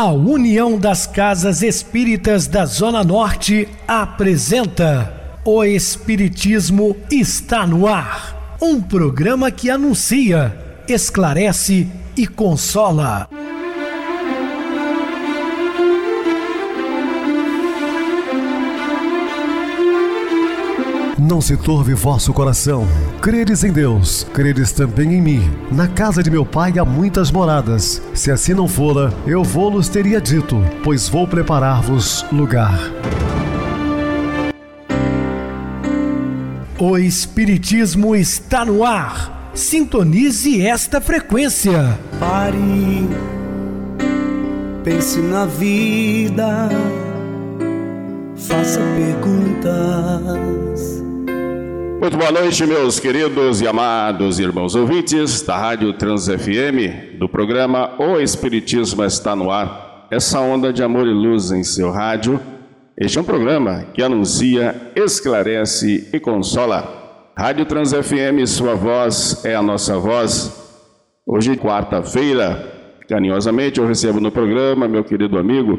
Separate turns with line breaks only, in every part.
A União das Casas Espíritas da Zona Norte apresenta O Espiritismo está no ar. Um programa que anuncia, esclarece e consola.
Não se turve vosso coração. Credes em Deus, credes também em mim. Na casa de meu pai há muitas moradas. Se assim não fora, eu vou-los teria dito, pois vou preparar-vos lugar.
O Espiritismo está no ar. Sintonize esta frequência.
Pare, pense na vida, faça perguntas.
Muito boa noite, meus queridos e amados irmãos ouvintes da Rádio Trans FM, do programa O Espiritismo está no ar. Essa onda de amor e luz em seu rádio. Este é um programa que anuncia, esclarece e consola. Rádio Trans FM, sua voz é a nossa voz. Hoje, quarta-feira, carinhosamente eu recebo no programa meu querido amigo,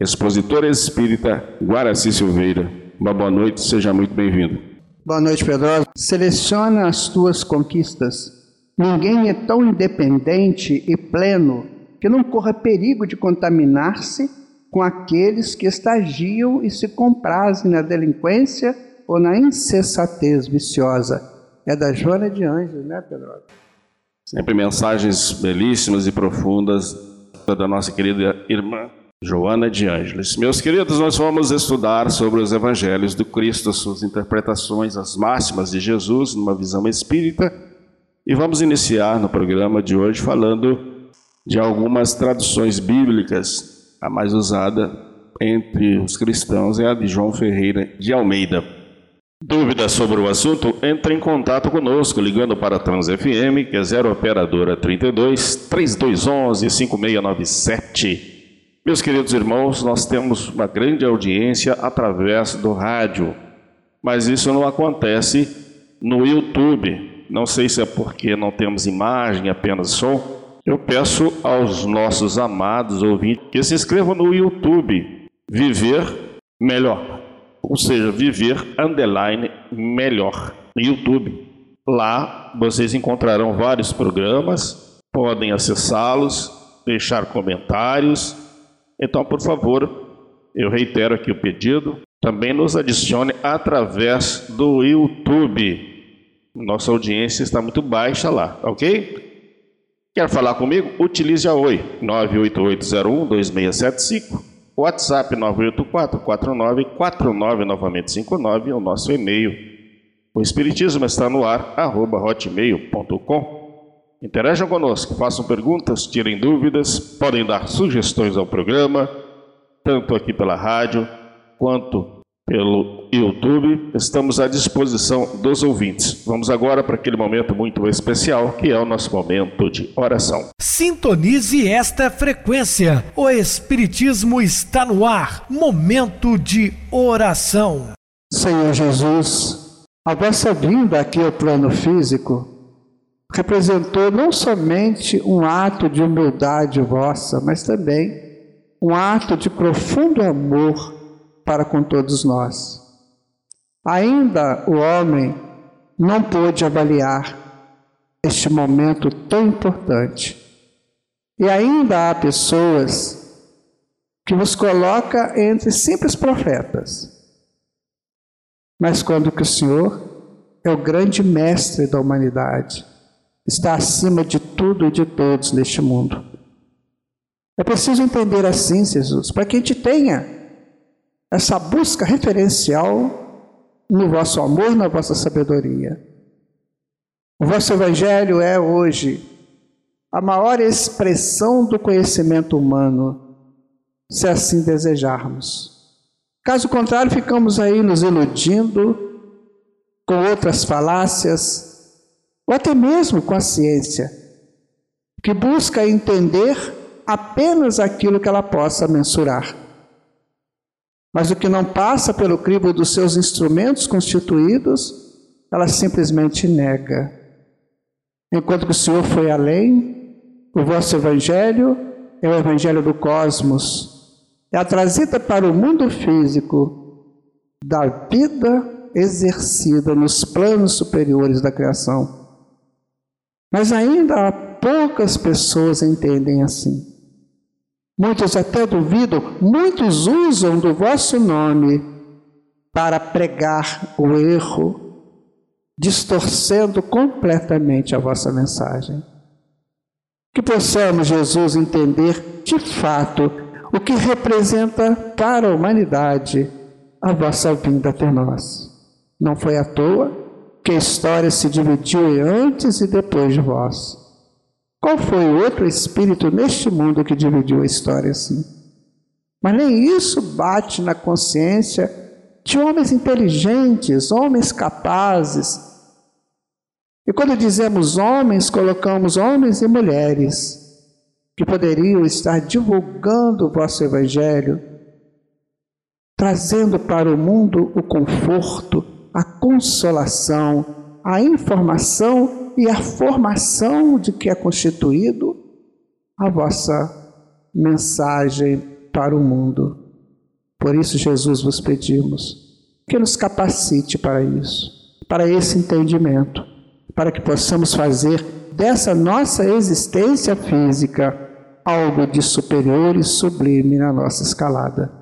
expositor espírita Guaraci Silveira. Uma boa noite, seja muito bem-vindo.
Boa noite, Pedrosa. Seleciona as tuas conquistas. Ninguém é tão independente e pleno que não corra perigo de contaminar-se com aqueles que estagiam e se comprazem na delinquência ou na insensatez viciosa. É da Joana de Anjos, né, Pedrosa?
Sempre mensagens belíssimas e profundas da nossa querida irmã Joana de Ângeles. Meus queridos, nós vamos estudar sobre os evangelhos do Cristo, suas interpretações, as máximas de Jesus numa visão espírita, e vamos iniciar no programa de hoje falando de algumas traduções bíblicas. A mais usada entre os cristãos é a de João Ferreira de Almeida. Dúvidas sobre o assunto? Entre em contato conosco ligando para a Trans FM, que é 0 operadora 32 3211 5697. Meus queridos irmãos, nós temos uma grande audiência através do rádio, mas isso não acontece no YouTube. Não sei se é porque não temos imagem, apenas som. Eu peço aos nossos amados ouvintes que se inscrevam no YouTube, Viver Melhor. Ou seja, Viver Underline Melhor, YouTube. Lá vocês encontrarão vários programas, podem acessá-los, deixar comentários então, por favor, eu reitero aqui o pedido, também nos adicione através do YouTube. Nossa audiência está muito baixa lá, ok? Quer falar comigo? Utilize a Oi, 988012675, WhatsApp 984-4949, novamente 59, o nosso e-mail. O Espiritismo está no ar, arroba hotmail.com. Interajam conosco, façam perguntas, tirem dúvidas, podem dar sugestões ao programa, tanto aqui pela rádio quanto pelo YouTube. Estamos à disposição dos ouvintes. Vamos agora para aquele momento muito especial, que é o nosso momento de oração.
Sintonize esta frequência. O Espiritismo está no ar. Momento de oração.
Senhor Jesus, a vossa vinda aqui ao plano físico representou não somente um ato de humildade vossa, mas também um ato de profundo amor para com todos nós. Ainda o homem não pôde avaliar este momento tão importante. E ainda há pessoas que vos coloca entre simples profetas. Mas quando que o Senhor é o grande mestre da humanidade, está acima de tudo e de todos neste mundo. É preciso entender assim, Jesus, para que a gente tenha essa busca referencial no vosso amor, na vossa sabedoria. O vosso Evangelho é hoje a maior expressão do conhecimento humano, se assim desejarmos. Caso contrário, ficamos aí nos iludindo com outras falácias, ou até mesmo com a ciência, que busca entender apenas aquilo que ela possa mensurar. Mas o que não passa pelo crivo dos seus instrumentos constituídos, ela simplesmente nega. Enquanto que o Senhor foi além, o vosso Evangelho é o Evangelho do Cosmos, é a trazida para o mundo físico da vida exercida nos planos superiores da criação. Mas ainda há poucas pessoas entendem assim. Muitos até duvidam, muitos usam do vosso nome para pregar o erro, distorcendo completamente a vossa mensagem. Que possamos, Jesus, entender de fato o que representa para a humanidade a vossa vinda até nós. Não foi à toa que a história se dividiu em antes e depois de vós. Qual foi o outro espírito neste mundo que dividiu a história assim? Mas nem isso bate na consciência de homens inteligentes, homens capazes. E quando dizemos homens, colocamos homens e mulheres que poderiam estar divulgando o vosso evangelho, trazendo para o mundo o conforto, a consolação, a informação e a formação de que é constituído a vossa mensagem para o mundo. Por isso, Jesus, vos pedimos que nos capacite para isso, para esse entendimento, para que possamos fazer dessa nossa existência física algo de superior e sublime na nossa escalada.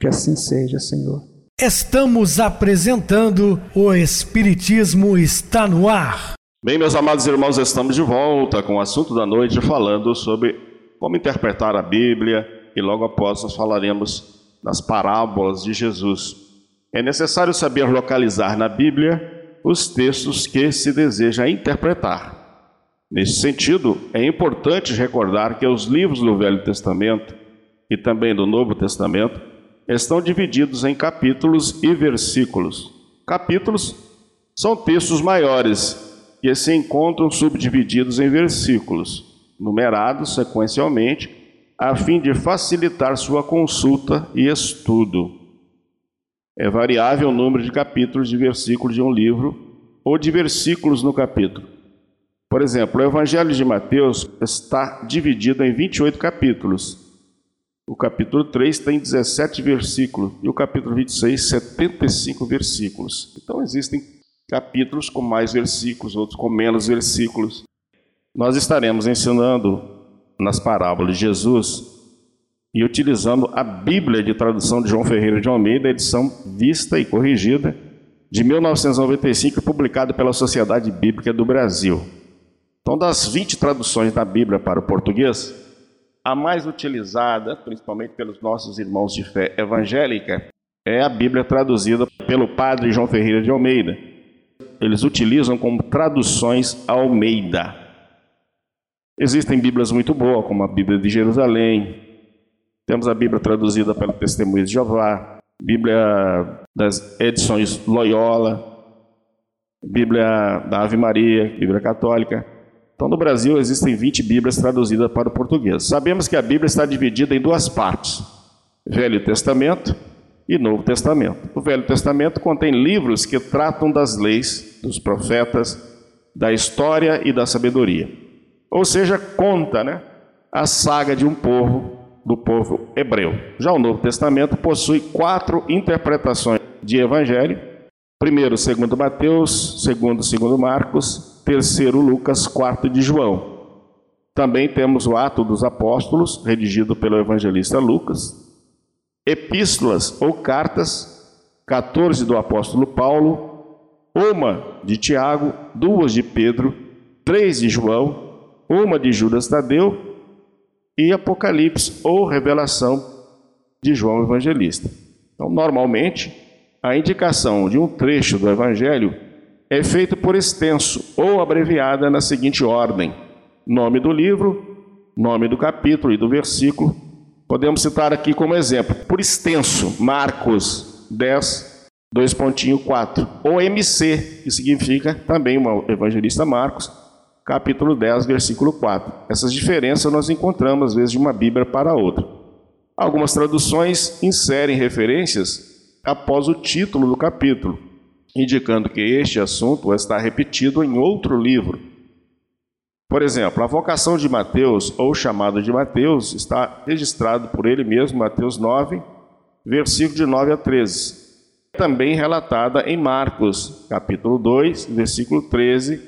Que assim seja, Senhor.
Estamos apresentando o Espiritismo está no ar.
Bem, meus amados irmãos, estamos de volta com o assunto da noite falando sobre como interpretar a Bíblia e logo após nós falaremos das parábolas de Jesus. É necessário saber localizar na Bíblia os textos que se deseja interpretar. Nesse sentido, é importante recordar que os livros do Velho Testamento e também do Novo Testamento estão divididos em capítulos e versículos. Capítulos são textos maiores que se encontram subdivididos em versículos, numerados sequencialmente, a fim de facilitar sua consulta e estudo. É variável o número de capítulos de versículos de um livro ou de versículos no capítulo. Por exemplo, o Evangelho de Mateus está dividido em 28 capítulos. O capítulo 3 tem 17 versículos e o capítulo 26, 75 versículos. Então existem capítulos com mais versículos, outros com menos versículos. Nós estaremos ensinando nas parábolas de Jesus e utilizando a Bíblia de tradução de João Ferreira de Almeida, edição vista e corrigida de 1995, publicada pela Sociedade Bíblica do Brasil. Então, das 20 traduções da Bíblia para o português, a mais utilizada, principalmente pelos nossos irmãos de fé evangélica, é a Bíblia traduzida pelo padre João Ferreira de Almeida eles utilizam como traduções Almeida. Existem Bíblias muito boas, como a Bíblia de Jerusalém, temos a Bíblia traduzida pelo Testemunho de Jeová, Bíblia das edições Loyola, Bíblia da Ave Maria, Bíblia Católica. Então, no Brasil existem 20 Bíblias traduzidas para o português. Sabemos que a Bíblia está dividida em duas partes: Velho Testamento e Novo Testamento. O Velho Testamento contém livros que tratam das leis, dos profetas, da história e da sabedoria. Ou seja, conta né, a saga de um povo, do povo hebreu. Já o Novo Testamento possui quatro interpretações de evangelho. Primeiro, segundo Mateus, segundo, segundo Marcos, terceiro Lucas, quarto de João. Também temos o Ato dos Apóstolos, redigido pelo evangelista Lucas, epístolas ou cartas, 14 do apóstolo Paulo, uma de Tiago, duas de Pedro, três de João, uma de Judas Tadeu e Apocalipse ou Revelação de João Evangelista. Então, normalmente, a indicação de um trecho do Evangelho é feita por extenso ou abreviada na seguinte ordem: nome do livro, nome do capítulo e do versículo, Podemos citar aqui como exemplo, por extenso, Marcos 10, 2.4, ou MC, que significa também o evangelista Marcos, capítulo 10, versículo 4. Essas diferenças nós encontramos às vezes de uma Bíblia para outra. Algumas traduções inserem referências após o título do capítulo, indicando que este assunto está repetido em outro livro. Por exemplo, a vocação de Mateus, ou chamado de Mateus, está registrado por ele mesmo, Mateus 9, versículo de 9 a 13. Também relatada em Marcos, capítulo 2, versículo 13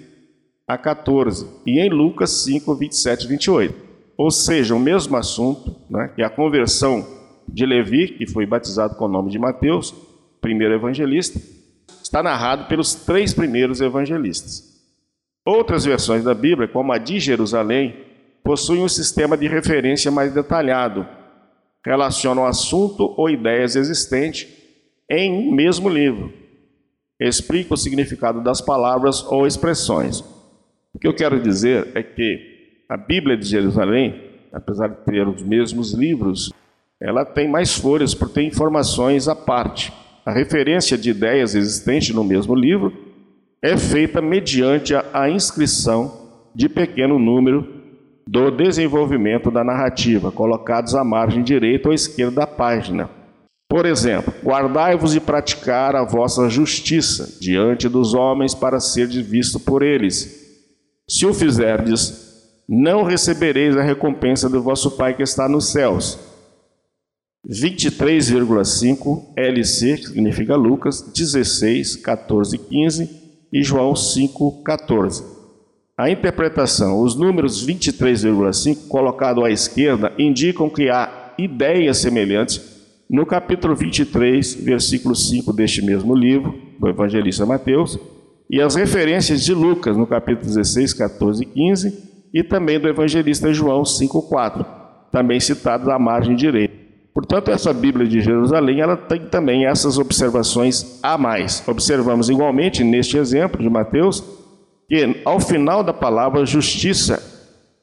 a 14, e em Lucas 5, 27 e 28. Ou seja, o mesmo assunto, né, que a conversão de Levi, que foi batizado com o nome de Mateus, primeiro evangelista, está narrado pelos três primeiros evangelistas. Outras versões da Bíblia, como a de Jerusalém, possuem um sistema de referência mais detalhado, relacionam assunto ou ideias existentes em um mesmo livro, explica o significado das palavras ou expressões. O que eu quero dizer é que a Bíblia de Jerusalém, apesar de ter os mesmos livros, ela tem mais folhas por ter informações à parte. A referência de ideias existentes no mesmo livro é feita mediante a inscrição de pequeno número do desenvolvimento da narrativa, colocados à margem direita ou esquerda da página. Por exemplo, guardai-vos de praticar a vossa justiça diante dos homens para ser visto por eles se o fizerdes, não recebereis a recompensa do vosso Pai que está nos céus. 23,5 LC, que significa Lucas, 16, 14, 15 e João 5, 14. A interpretação, os números 23,5 colocado à esquerda indicam que há ideias semelhantes no capítulo 23, versículo 5 deste mesmo livro, do evangelista Mateus, e as referências de Lucas no capítulo 16, 14 e 15 e também do evangelista João 5:4, também citados à margem direita. Portanto, essa Bíblia de Jerusalém, ela tem também essas observações a mais. Observamos igualmente neste exemplo de Mateus que ao final da palavra justiça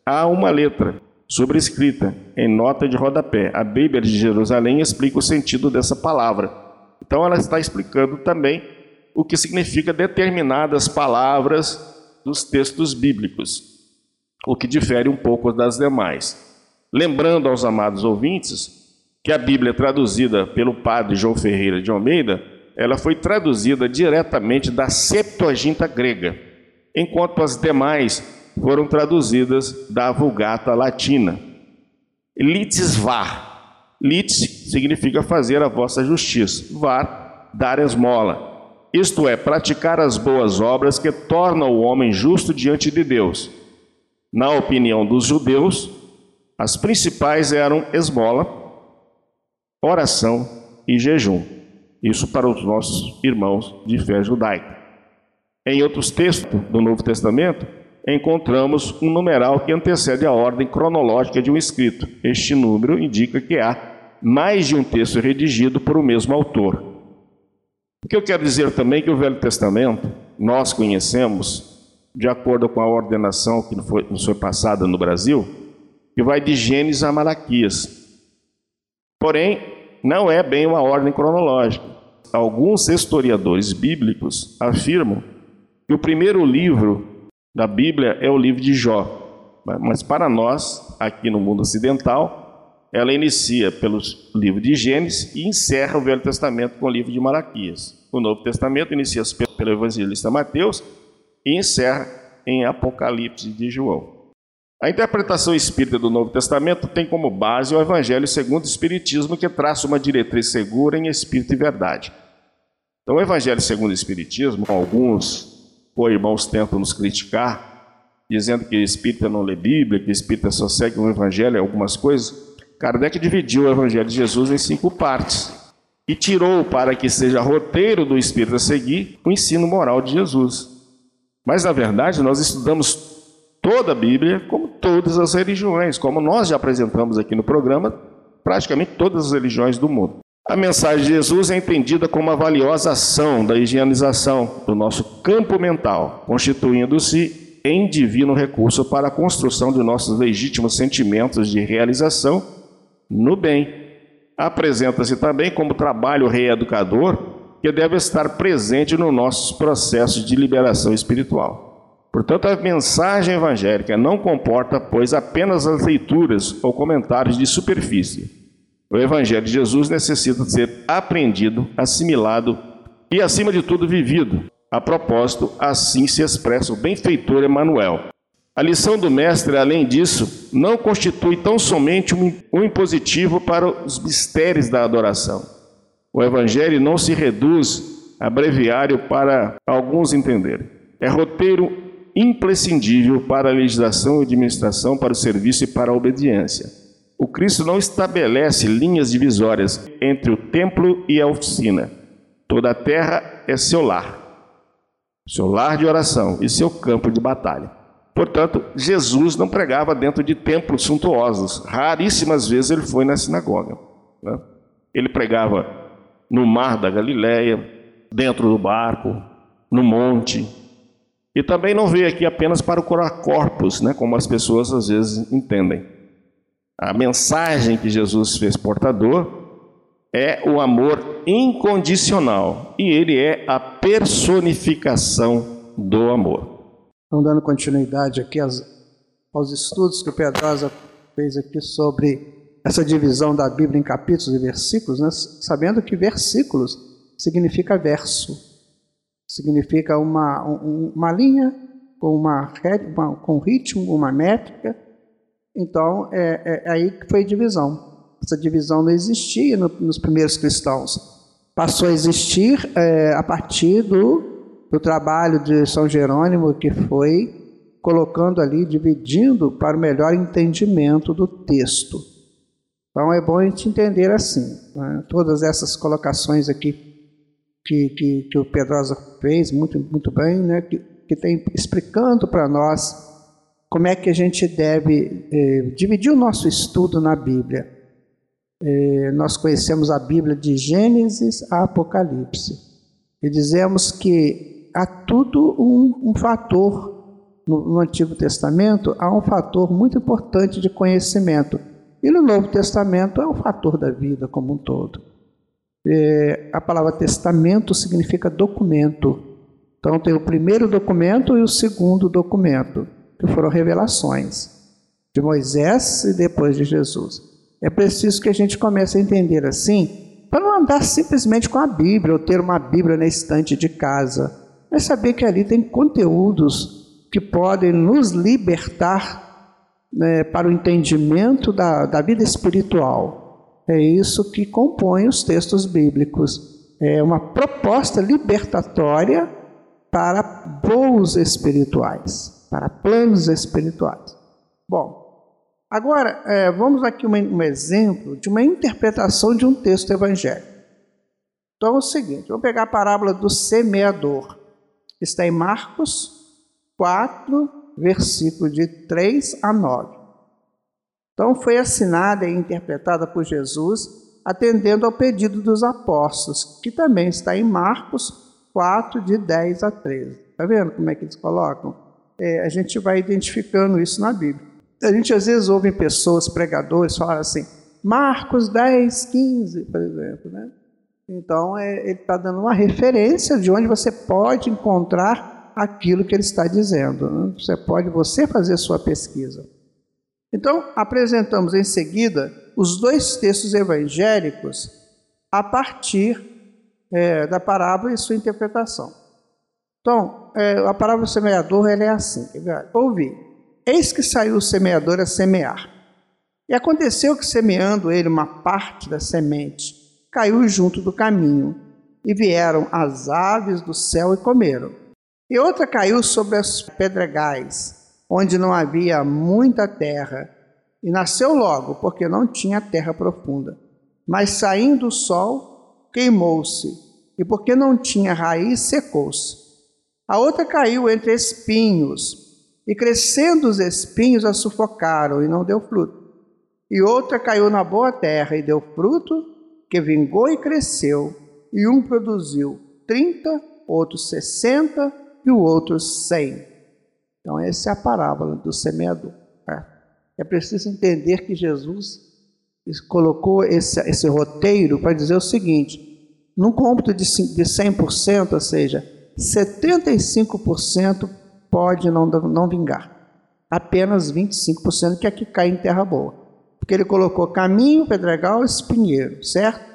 há uma letra sobrescrita em nota de rodapé. A Bíblia de Jerusalém explica o sentido dessa palavra. Então ela está explicando também o que significa determinadas palavras dos textos bíblicos, o que difere um pouco das demais. Lembrando aos amados ouvintes que a Bíblia traduzida pelo padre João Ferreira de Almeida, ela foi traduzida diretamente da Septuaginta grega, enquanto as demais foram traduzidas da Vulgata latina. Litis var. Litis significa fazer a vossa justiça. Var, dar esmola isto é, praticar as boas obras que tornam o homem justo diante de Deus. Na opinião dos judeus, as principais eram esmola, oração e jejum. Isso para os nossos irmãos de fé judaica. Em outros textos do Novo Testamento, encontramos um numeral que antecede a ordem cronológica de um escrito. Este número indica que há mais de um texto redigido por o mesmo autor. O que eu quero dizer também é que o Velho Testamento nós conhecemos, de acordo com a ordenação que nos foi passada no Brasil, que vai de Gênesis a Malaquias. Porém, não é bem uma ordem cronológica. Alguns historiadores bíblicos afirmam que o primeiro livro da Bíblia é o livro de Jó. Mas para nós, aqui no mundo ocidental, ela inicia pelo livro de Gênesis e encerra o Velho Testamento com o livro de Malaquias. O Novo Testamento inicia pelo evangelista Mateus e encerra em Apocalipse de João. A interpretação espírita do Novo Testamento tem como base o Evangelho segundo o Espiritismo, que traça uma diretriz segura em espírito e verdade. Então, o Evangelho segundo o Espiritismo, alguns co-irmãos tentam nos criticar, dizendo que espírita não lê Bíblia, que espírita só segue um Evangelho, algumas coisas. Kardec dividiu o Evangelho de Jesus em cinco partes e tirou para que seja roteiro do Espírito a seguir o ensino moral de Jesus. Mas, na verdade, nós estudamos toda a Bíblia, como todas as religiões, como nós já apresentamos aqui no programa, praticamente todas as religiões do mundo. A mensagem de Jesus é entendida como uma valiosa ação da higienização do nosso campo mental, constituindo-se em divino recurso para a construção de nossos legítimos sentimentos de realização no bem. Apresenta-se também como trabalho reeducador que deve estar presente nos nossos processos de liberação espiritual. Portanto, a mensagem evangélica não comporta, pois, apenas as leituras ou comentários de superfície. O Evangelho de Jesus necessita ser aprendido, assimilado e, acima de tudo, vivido. A propósito, assim se expressa o benfeitor Emmanuel. A lição do Mestre, além disso, não constitui tão somente um impositivo para os mistérios da adoração. O Evangelho não se reduz a breviário para alguns entenderem. É roteiro imprescindível para a legislação e administração, para o serviço e para a obediência. O Cristo não estabelece linhas divisórias entre o templo e a oficina. Toda a terra é seu lar, seu lar de oração e seu campo de batalha. Portanto, Jesus não pregava dentro de templos suntuosos. Raríssimas vezes ele foi na sinagoga. Né? Ele pregava no mar da Galileia, dentro do barco, no monte. E também não veio aqui apenas para curar corpos, né, como as pessoas às vezes entendem. A mensagem que Jesus fez portador é o amor incondicional e ele é a personificação do amor.
Então, dando continuidade aqui aos, aos estudos que o Pedrosa fez aqui sobre essa divisão da Bíblia em capítulos e versículos, né? sabendo que versículos significa verso, significa uma, uma linha com, uma, uma, com ritmo, uma métrica. Então, é, é aí que foi divisão. Essa divisão não existia no, nos primeiros cristãos. Passou a existir é, a partir do, do trabalho de São Jerônimo, que foi colocando ali, dividindo para o melhor entendimento do texto. Então é bom a gente entender assim, né? todas essas colocações aqui que, que, que, o Pedrosa fez muito, muito bem, né? que, que tem explicando para nós como é que a gente deve eh, dividir o nosso estudo na Bíblia. Eh, nós conhecemos a Bíblia de Gênesis a Apocalipse e dizemos que há tudo um, um fator no, no, Antigo Testamento, há um fator muito importante de conhecimento. E no Novo Testamento é o fator da vida como um todo. Eh, a palavra testamento significa documento. Então tem o primeiro documento e o segundo documento, que foram revelações de Moisés e depois de Jesus. É preciso que a gente comece a entender assim, para não andar simplesmente com a Bíblia ou ter uma Bíblia na estante de casa, mas saber que ali tem conteúdos que podem nos libertar né, para o entendimento da, da vida espiritual. É isso que compõe os textos bíblicos. É uma proposta libertatória para voos espirituais, para planos espirituais. Bom, Agora, é, vamos aqui um, um exemplo de uma interpretação de um texto evangélico. Então é o seguinte: vamos pegar a parábola do semeador. Está em Marcos 4, versículo de 3 a 9. Então foi assinada e interpretada por Jesus, atendendo ao pedido dos apóstolos, que também está em Marcos 4, de 10 a 13. Está vendo como é que eles colocam? É, a gente vai identificando isso na Bíblia. A gente às vezes ouve pessoas, pregadores, falar assim, Marcos 10, 15, por exemplo. Né? Então, é, ele está dando uma referência de onde você pode encontrar aquilo que ele está dizendo. Né? Você pode você fazer sua pesquisa. Então, apresentamos em seguida os dois textos evangélicos a partir é, da parábola e sua interpretação. Então, é, a parábola do semeador é assim. Ouvi. Eis que saiu o semeador a semear. E aconteceu que, semeando ele uma parte da semente, caiu junto do caminho, e vieram as aves do céu e comeram. E outra caiu sobre as pedregais, onde não havia muita terra, e nasceu logo, porque não tinha terra profunda. Mas saindo o sol, queimou-se, e porque não tinha raiz, secou-se. A outra caiu entre espinhos, e crescendo os espinhos a sufocaram e não deu fruto. E outra caiu na boa terra e deu fruto, que vingou e cresceu. E um produziu trinta, outro sessenta e o outro cem. Então, essa é a parábola do semeador. É, é preciso entender que Jesus colocou esse, esse roteiro para dizer o seguinte: num cômputo de 100%, ou seja, 75% pode não, não vingar. Apenas 25% que aqui cai em terra boa. Porque ele colocou caminho, pedregal, espinheiro, certo?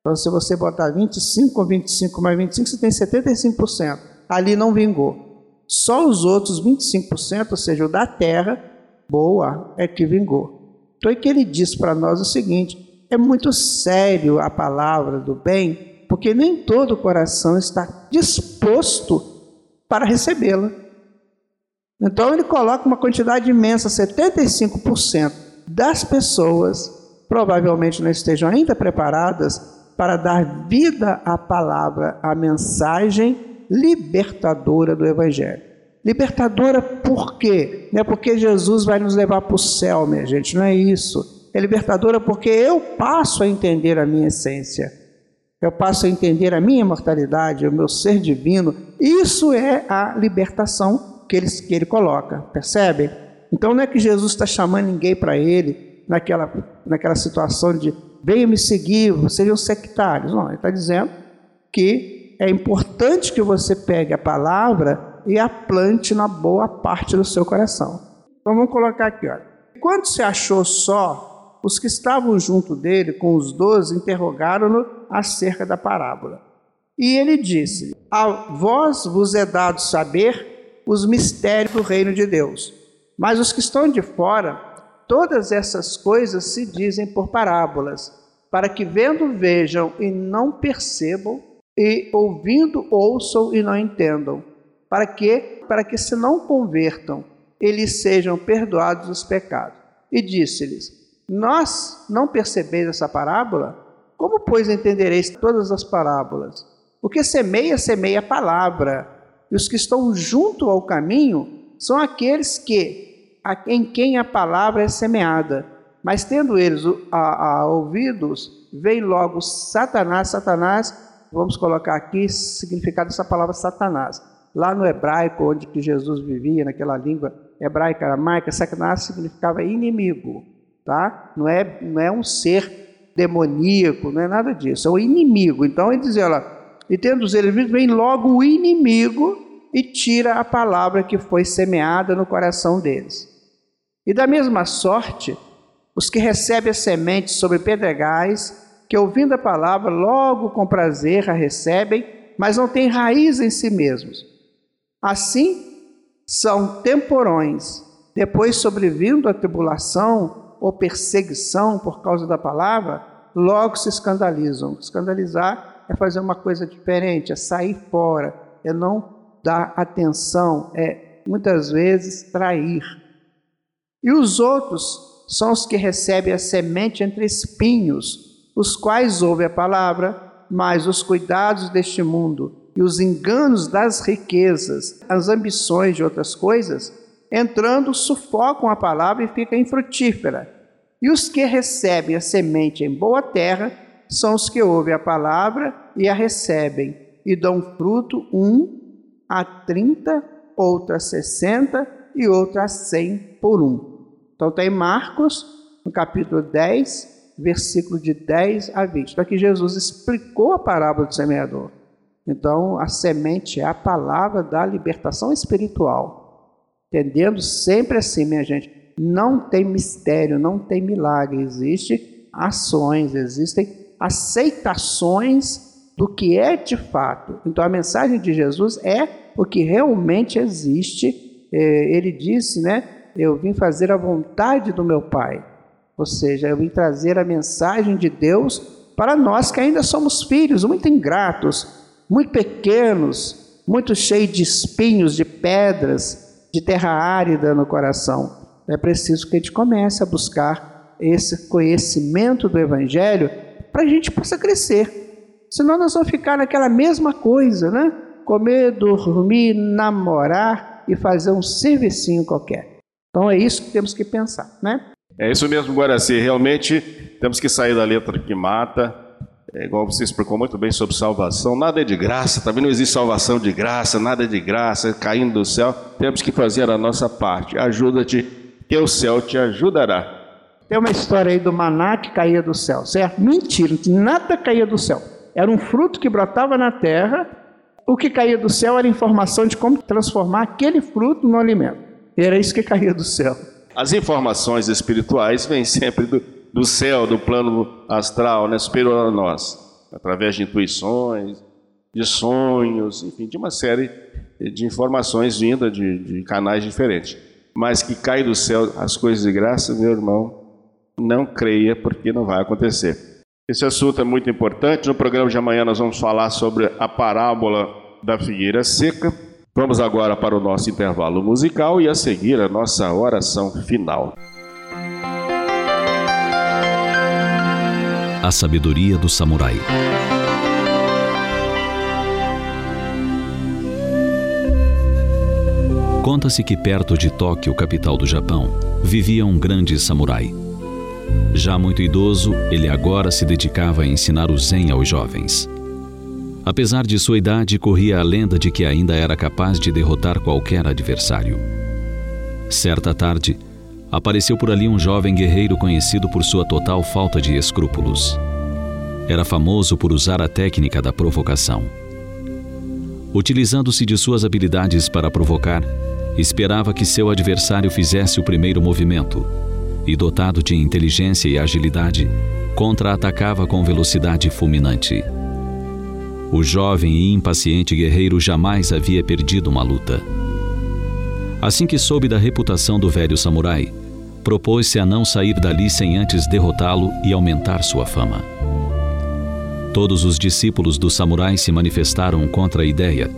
Então, se você botar 25 ou 25 mais 25, você tem 75%. Ali não vingou. Só os outros 25%, ou seja, o da terra, boa, é que vingou. Então é que ele diz para nós o seguinte: é muito sério a palavra do bem, porque nem todo coração está disposto para recebê-la. Então ele coloca uma quantidade imensa, 75% das pessoas provavelmente não estejam ainda preparadas para dar vida à palavra, à mensagem libertadora do Evangelho. Libertadora por quê? Não é porque Jesus vai nos levar para o céu, minha gente, não é isso. É libertadora porque eu passo a entender a minha essência. Eu passo a entender a minha imortalidade, o meu ser divino. Isso é a libertação que ele, que ele coloca, percebe? Então não é que Jesus está chamando ninguém para ele naquela, naquela situação de venham me seguir, sejam sectários. Não, ele está dizendo que é importante que você pegue a palavra e a plante na boa parte do seu coração. Então vamos colocar aqui, olha. Quando se achou só, os que estavam junto dele, com os doze, interrogaram-no acerca da parábola. E ele disse: A vós vos é dado saber os mistérios do reino de Deus, mas os que estão de fora Todas essas coisas se dizem por parábolas, para que vendo vejam e não percebam, e ouvindo ouçam e não entendam, para que para que se não convertam, eles sejam perdoados os pecados. E disse-lhes: Nós não percebeis essa parábola? Como pois entendereis todas as parábolas? O que semeia, semeia a palavra, e os que estão junto ao caminho são aqueles que em quem a palavra é semeada. Mas tendo eles a, a ouvidos, vem logo Satanás, Satanás, vamos colocar aqui significado dessa palavra Satanás. Lá no hebraico, onde que Jesus vivia, naquela língua hebraica aramaica, Satanás significava inimigo, tá? Não é, não é um ser demoníaco, não é nada disso, é o inimigo. Então ele dizia, olha, e tendo eles visto, vem logo o inimigo e tira a palavra que foi semeada no coração deles. E da mesma sorte, os que recebem a semente sobre pedregais, que ouvindo a palavra, logo com prazer a recebem, mas não têm raiz em si mesmos. Assim, são temporões. Depois, sobrevindo a tribulação ou perseguição por causa da palavra, logo se escandalizam. Escandalizar é fazer uma coisa diferente, é sair fora, é não dar atenção, é muitas vezes trair. E os outros são os que recebem a semente entre espinhos, os quais ouvem a palavra, mas os cuidados deste mundo e os enganos das riquezas, as ambições de outras coisas, entrando, sufocam a palavra e fica infrutífera. E os que recebem a semente em boa terra são os que ouvem a palavra e a recebem, e dão fruto um a trinta, outro a sessenta e outro a cem por um. Então tem Marcos, no capítulo 10, versículo de 10 a 20. Então aqui Jesus explicou a parábola do semeador. Então a semente é a palavra da libertação espiritual. Entendendo sempre assim, minha gente, não tem mistério, não tem milagre, existem ações, existem aceitações do que é de fato. Então a mensagem de Jesus é o que realmente existe. É, ele disse, né? eu vim fazer a vontade do meu Pai. Ou seja, eu vim trazer a mensagem de Deus para nós que ainda somos filhos, muito ingratos, muito pequenos, muito cheios de espinhos, de pedras, de terra árida no coração. É preciso que a gente comece a buscar esse conhecimento do Evangelho para a gente possa crescer. Senão nós vamos ficar naquela mesma coisa, né? Comer, dormir, namorar e fazer um servicinho qualquer. Então é isso que temos que pensar, né?
É isso mesmo, Guaraci. Realmente temos que sair da letra que mata. É igual você explicou muito bem sobre salvação. Nada é de graça, também não existe salvação de graça, nada é de graça, caindo do céu. Temos que fazer a nossa parte. Ajuda-te, o céu te ajudará.
Tem uma história aí do maná que caía do céu, certo? Mentira, nada caía do céu. Era um fruto que brotava na terra. O que caía do céu era informação de como transformar aquele fruto no alimento. Era isso que caía do céu.
As informações espirituais vêm sempre do, do céu, do plano astral, né, superior a nós, através de intuições, de sonhos, enfim, de uma série de informações vindas de, de canais diferentes. Mas que cai do céu as coisas de graça, meu irmão, não creia, porque não vai acontecer. Esse assunto é muito importante. No programa de amanhã nós vamos falar sobre a parábola da figueira seca. Vamos agora para o nosso intervalo musical e a seguir a nossa oração final.
A sabedoria do samurai. Conta-se que perto de Tóquio, capital do Japão, vivia um grande samurai. Já muito idoso, ele agora se dedicava a ensinar o Zen aos jovens. Apesar de sua idade, corria a lenda de que ainda era capaz de derrotar qualquer adversário. Certa tarde, apareceu por ali um jovem guerreiro conhecido por sua total falta de escrúpulos. Era famoso por usar a técnica da provocação. Utilizando-se de suas habilidades para provocar, esperava que seu adversário fizesse o primeiro movimento e, dotado de inteligência e agilidade, contra-atacava com velocidade fulminante. O jovem e impaciente guerreiro jamais havia perdido uma luta. Assim que soube da reputação do velho samurai, propôs-se a não sair dali sem antes derrotá-lo e aumentar sua fama. Todos os discípulos do samurai se manifestaram contra a ideia,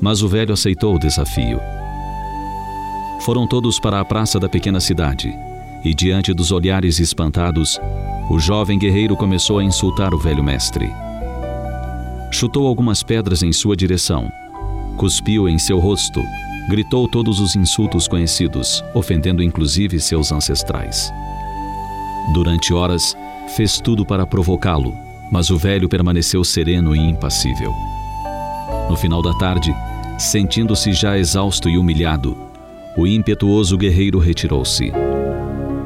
mas o velho aceitou o desafio. Foram todos para a praça da pequena cidade, e diante dos olhares espantados, o jovem guerreiro começou a insultar o velho mestre chutou algumas pedras em sua direção, cuspiu em seu rosto, gritou todos os insultos conhecidos, ofendendo inclusive seus ancestrais. Durante horas, fez tudo para provocá-lo, mas o velho permaneceu sereno e impassível. No final da tarde, sentindo-se já exausto e humilhado, o impetuoso guerreiro retirou-se.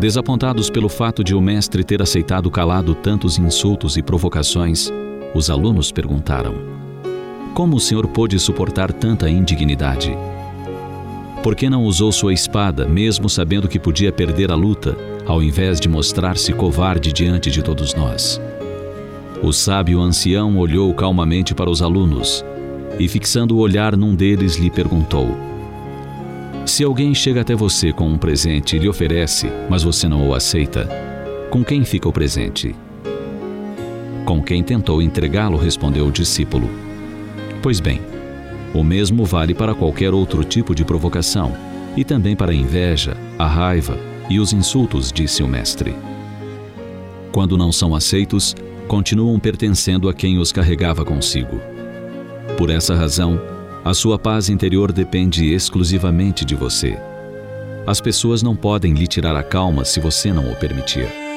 Desapontados pelo fato de o mestre ter aceitado calado tantos insultos e provocações, os alunos perguntaram: Como o senhor pôde suportar tanta indignidade? Por que não usou sua espada, mesmo sabendo que podia perder a luta, ao invés de mostrar-se covarde diante de todos nós? O sábio ancião olhou calmamente para os alunos e, fixando o olhar num deles, lhe perguntou: Se alguém chega até você com um presente e lhe oferece, mas você não o aceita, com quem fica o presente? Com quem tentou entregá-lo, respondeu o discípulo. Pois bem, o mesmo vale para qualquer outro tipo de provocação, e também para a inveja, a raiva e os insultos, disse o mestre. Quando não são aceitos, continuam pertencendo a quem os carregava consigo. Por essa razão, a sua paz interior depende exclusivamente de você. As pessoas não podem lhe tirar a calma se você não o permitir.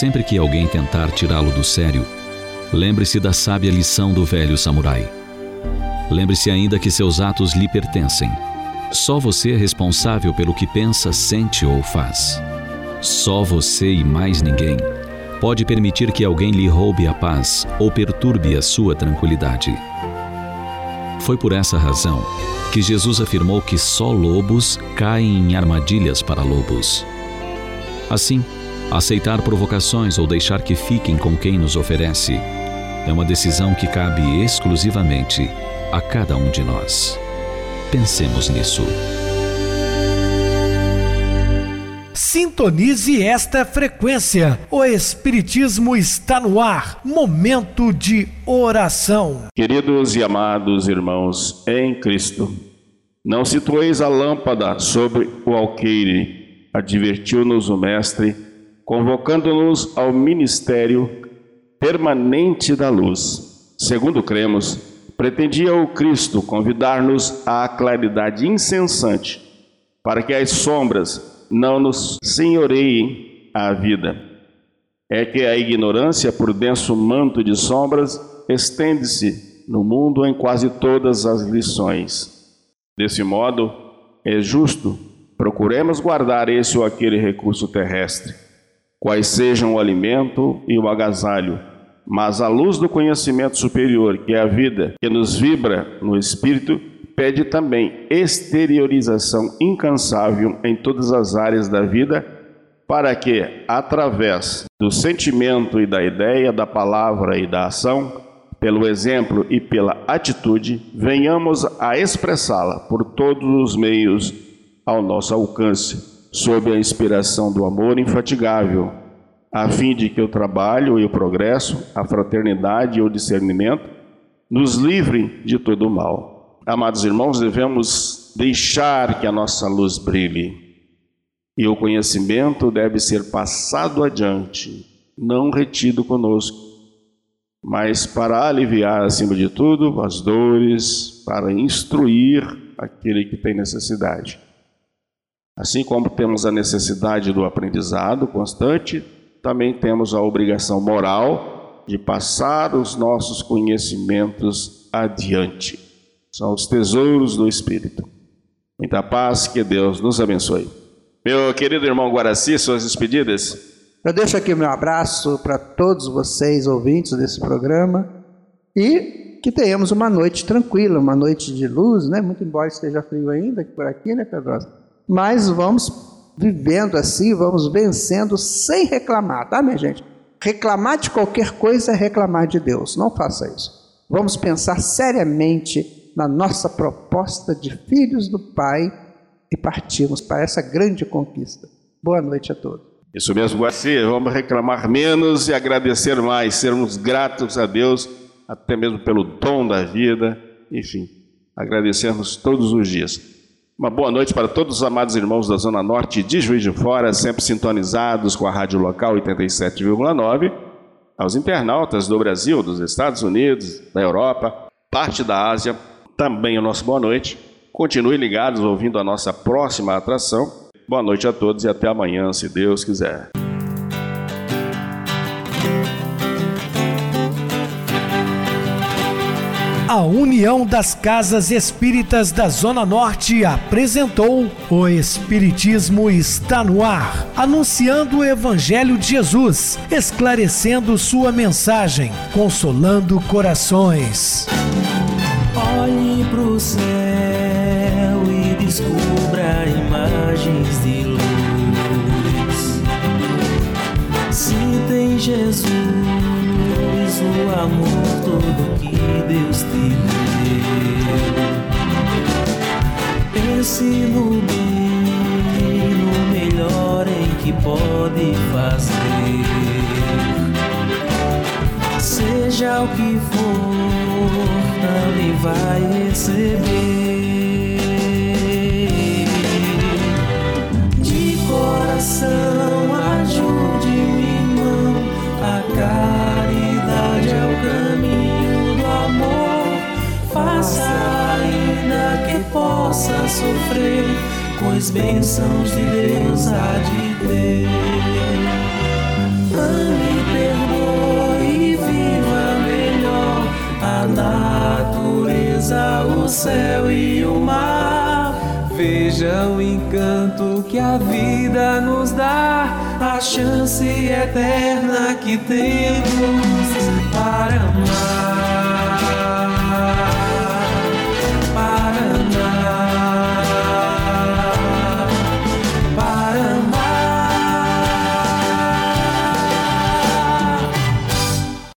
Sempre que alguém tentar tirá-lo do sério, lembre-se da sábia lição do velho samurai. Lembre-se ainda que seus atos lhe pertencem. Só você é responsável pelo que pensa, sente ou faz. Só você e mais ninguém pode permitir que alguém lhe roube a paz ou perturbe a sua tranquilidade. Foi por essa razão que Jesus afirmou que só lobos caem em armadilhas para lobos. Assim, Aceitar provocações ou deixar que fiquem com quem nos oferece é uma decisão que cabe exclusivamente a cada um de nós. Pensemos nisso.
Sintonize esta frequência. O Espiritismo está no ar. Momento de oração.
Queridos e amados irmãos em Cristo, não situeis a lâmpada sobre o alqueire, advertiu-nos o Mestre convocando-nos ao ministério permanente da luz. Segundo cremos, pretendia o Cristo convidar-nos à claridade incessante, para que as sombras não nos senhoreiem a vida. É que a ignorância, por denso manto de sombras, estende-se no mundo em quase todas as lições. Desse modo, é justo procuremos guardar esse ou aquele recurso terrestre quais sejam o alimento e o agasalho, mas a luz do conhecimento superior, que é a vida, que nos vibra no espírito, pede também exteriorização incansável em todas as áreas da vida, para que, através do sentimento e da ideia, da palavra e da ação, pelo exemplo e pela atitude, venhamos a expressá-la por todos os meios ao nosso alcance, sob a inspiração do amor infatigável, a fim de que o trabalho e o progresso, a fraternidade e o discernimento nos livrem de todo o mal. Amados irmãos, devemos deixar que a nossa luz brilhe. E o conhecimento deve ser passado adiante, não retido conosco, mas para aliviar, acima de tudo, as dores, para instruir aquele que tem necessidade. Assim como temos a necessidade do aprendizado constante, também temos a obrigação moral de passar os nossos conhecimentos adiante. São os tesouros do Espírito. Muita paz, que Deus nos abençoe. Meu querido irmão Guaraci, suas despedidas.
Eu deixo aqui meu abraço para todos vocês, ouvintes desse programa, e que tenhamos uma noite tranquila, uma noite de luz, né? Muito embora esteja frio ainda por aqui, né, Pedrosa? Mas vamos vivendo assim, vamos vencendo sem reclamar, tá, minha gente? Reclamar de qualquer coisa é reclamar de Deus. Não faça isso. Vamos pensar seriamente na nossa proposta de filhos do Pai e partirmos para essa grande conquista. Boa noite a todos.
Isso mesmo, Guaci. Vamos reclamar menos e agradecer mais, sermos gratos a Deus, até mesmo pelo dom da vida, enfim, agradecermos todos os dias. Uma boa noite para todos os amados irmãos da Zona Norte de Juiz de Fora, sempre sintonizados com a rádio local 87,9, aos internautas do Brasil, dos Estados Unidos, da Europa, parte da Ásia, também o nosso boa noite. Continue ligados ouvindo a nossa próxima atração. Boa noite a todos e até amanhã, se Deus quiser.
A União das Casas Espíritas da Zona Norte apresentou O Espiritismo está no ar, anunciando o Evangelho de Jesus, esclarecendo sua mensagem, consolando corações.
Olhe pro céu no bem, no melhor em que pode fazer. Seja o que for, também vai receber. De coração, possa sofrer, pois bênçãos de Deus há de ter. Ame, perdoe e viva melhor a natureza, o céu e o mar. Veja o encanto que a vida nos dá, a chance eterna que temos para amar.